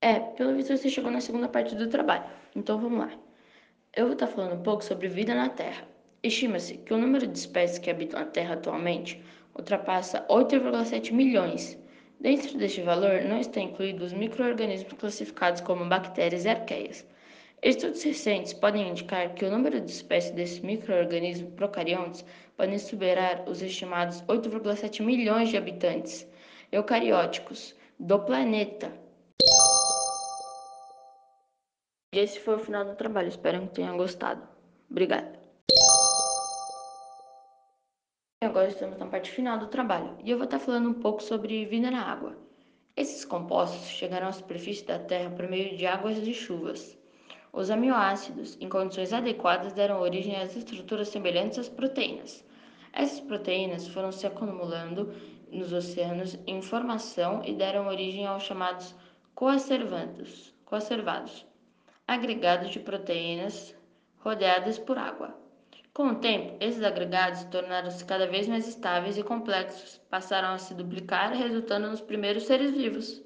É, pelo visto você chegou na segunda parte do trabalho. Então vamos lá. Eu vou estar falando um pouco sobre vida na Terra. Estima-se que o número de espécies que habitam a Terra atualmente ultrapassa 8,7 milhões. Dentro deste valor não estão incluídos os micro-organismos classificados como bactérias e arqueias. Estudos recentes podem indicar que o número de espécies desses micro-organismos procariontes podem superar os estimados 8,7 milhões de habitantes eucarióticos do planeta. E esse foi o final do trabalho. Espero que tenham gostado. Obrigada. Agora estamos na parte final do trabalho e eu vou estar falando um pouco sobre vida na água. Esses compostos chegaram à superfície da Terra por meio de águas de chuvas. Os aminoácidos, em condições adequadas, deram origem às estruturas semelhantes às proteínas. Essas proteínas foram se acumulando nos oceanos em formação e deram origem aos chamados coacervados, coacervados agregados de proteínas rodeadas por água. Com o tempo, esses agregados tornaram-se cada vez mais estáveis e complexos, passaram a se duplicar, resultando nos primeiros seres vivos.